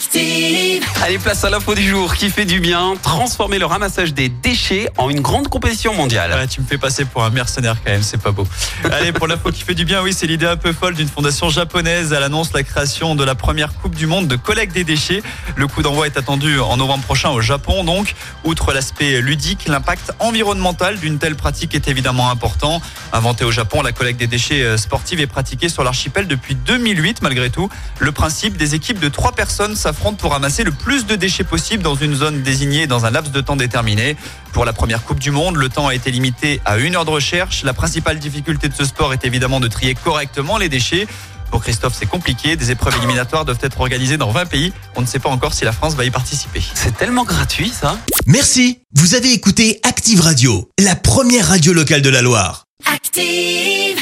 Active. Allez, place à l'info du jour qui fait du bien. Transformer le ramassage des déchets en une grande compétition mondiale. Ouais, tu me fais passer pour un mercenaire quand même, c'est pas beau. Allez, pour l'info qui fait du bien, oui, c'est l'idée un peu folle d'une fondation japonaise. Elle annonce la création de la première Coupe du Monde de collecte des déchets. Le coup d'envoi est attendu en novembre prochain au Japon. Donc, outre l'aspect ludique, l'impact environnemental d'une telle pratique est évidemment important. Inventée au Japon, la collecte des déchets euh, sportifs est pratiquée sur l'archipel depuis 2008 malgré tout. Le principe, des équipes de trois personnes s'affrontent pour ramasser le plus de déchets possible dans une zone désignée dans un laps de temps déterminé. Pour la première Coupe du Monde, le temps a été limité à une heure de recherche. La principale difficulté de ce sport est évidemment de trier correctement les déchets. Pour Christophe, c'est compliqué. Des épreuves éliminatoires doivent être organisées dans 20 pays. On ne sait pas encore si la France va y participer. C'est tellement gratuit ça. Merci, vous avez écouté Active Radio, la première radio locale de la Loire. Active.